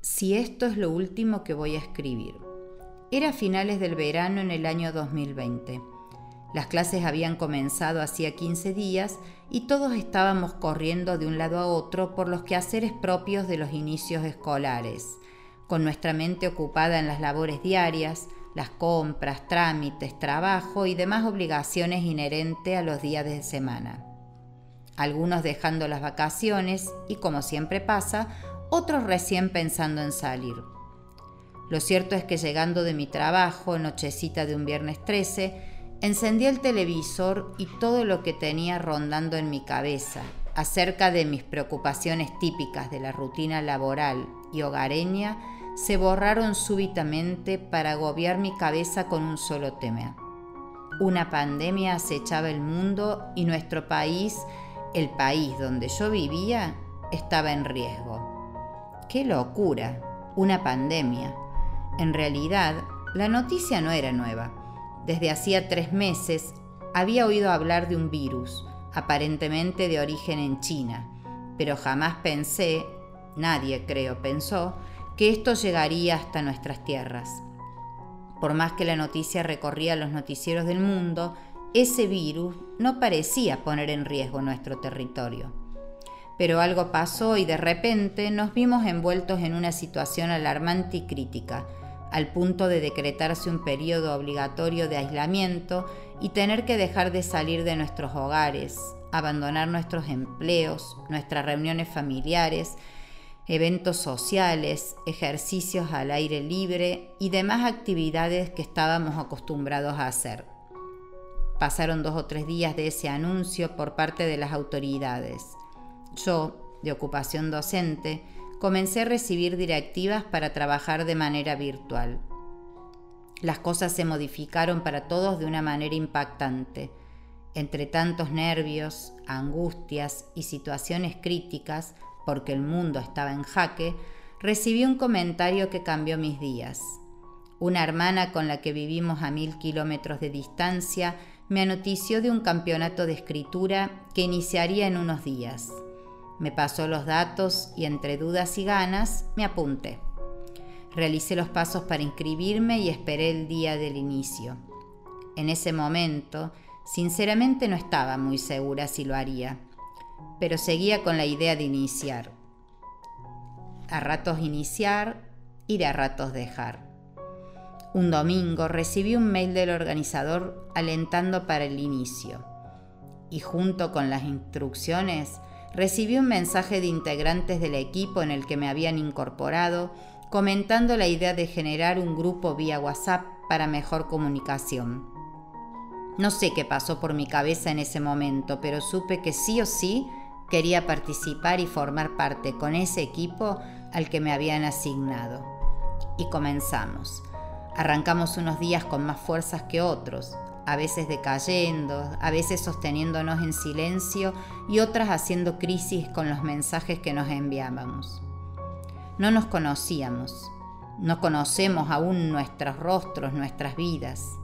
si esto es lo último que voy a escribir. Era finales del verano en el año 2020. Las clases habían comenzado hacía 15 días y todos estábamos corriendo de un lado a otro por los quehaceres propios de los inicios escolares, con nuestra mente ocupada en las labores diarias, las compras, trámites, trabajo y demás obligaciones inherentes a los días de semana. Algunos dejando las vacaciones y, como siempre pasa, otros recién pensando en salir. Lo cierto es que llegando de mi trabajo, nochecita de un viernes 13, encendí el televisor y todo lo que tenía rondando en mi cabeza acerca de mis preocupaciones típicas de la rutina laboral y hogareña se borraron súbitamente para agobiar mi cabeza con un solo tema. Una pandemia acechaba el mundo y nuestro país, el país donde yo vivía, estaba en riesgo. ¡Qué locura! Una pandemia. En realidad, la noticia no era nueva. Desde hacía tres meses había oído hablar de un virus, aparentemente de origen en China, pero jamás pensé, nadie creo pensó, que esto llegaría hasta nuestras tierras. Por más que la noticia recorría los noticieros del mundo, ese virus no parecía poner en riesgo nuestro territorio. Pero algo pasó y de repente nos vimos envueltos en una situación alarmante y crítica, al punto de decretarse un periodo obligatorio de aislamiento y tener que dejar de salir de nuestros hogares, abandonar nuestros empleos, nuestras reuniones familiares, eventos sociales, ejercicios al aire libre y demás actividades que estábamos acostumbrados a hacer. Pasaron dos o tres días de ese anuncio por parte de las autoridades. Yo, de ocupación docente, comencé a recibir directivas para trabajar de manera virtual. Las cosas se modificaron para todos de una manera impactante. Entre tantos nervios, angustias y situaciones críticas, porque el mundo estaba en jaque, recibí un comentario que cambió mis días. Una hermana con la que vivimos a mil kilómetros de distancia me anotició de un campeonato de escritura que iniciaría en unos días. Me pasó los datos y entre dudas y ganas me apunté. Realicé los pasos para inscribirme y esperé el día del inicio. En ese momento, sinceramente no estaba muy segura si lo haría pero seguía con la idea de iniciar. A ratos iniciar y de a ratos dejar. Un domingo recibí un mail del organizador alentando para el inicio y junto con las instrucciones recibí un mensaje de integrantes del equipo en el que me habían incorporado comentando la idea de generar un grupo vía WhatsApp para mejor comunicación. No sé qué pasó por mi cabeza en ese momento, pero supe que sí o sí Quería participar y formar parte con ese equipo al que me habían asignado. Y comenzamos. Arrancamos unos días con más fuerzas que otros, a veces decayendo, a veces sosteniéndonos en silencio y otras haciendo crisis con los mensajes que nos enviábamos. No nos conocíamos, no conocemos aún nuestros rostros, nuestras vidas.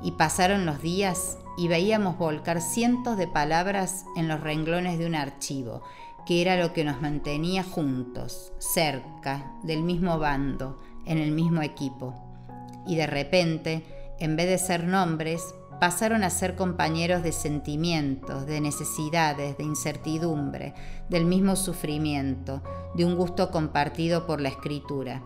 Y pasaron los días y veíamos volcar cientos de palabras en los renglones de un archivo, que era lo que nos mantenía juntos, cerca, del mismo bando, en el mismo equipo. Y de repente, en vez de ser nombres, pasaron a ser compañeros de sentimientos, de necesidades, de incertidumbre, del mismo sufrimiento, de un gusto compartido por la escritura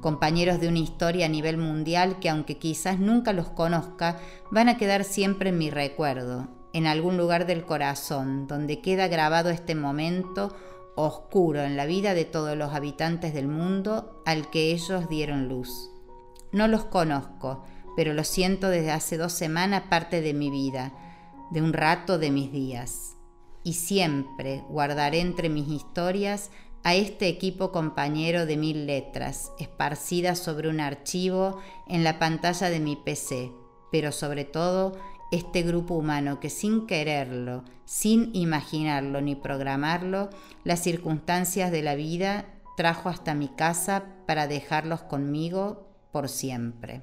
compañeros de una historia a nivel mundial que aunque quizás nunca los conozca, van a quedar siempre en mi recuerdo, en algún lugar del corazón, donde queda grabado este momento oscuro en la vida de todos los habitantes del mundo al que ellos dieron luz. No los conozco, pero lo siento desde hace dos semanas parte de mi vida, de un rato de mis días. Y siempre guardaré entre mis historias a este equipo compañero de mil letras, esparcidas sobre un archivo en la pantalla de mi PC, pero sobre todo este grupo humano que sin quererlo, sin imaginarlo ni programarlo, las circunstancias de la vida trajo hasta mi casa para dejarlos conmigo por siempre.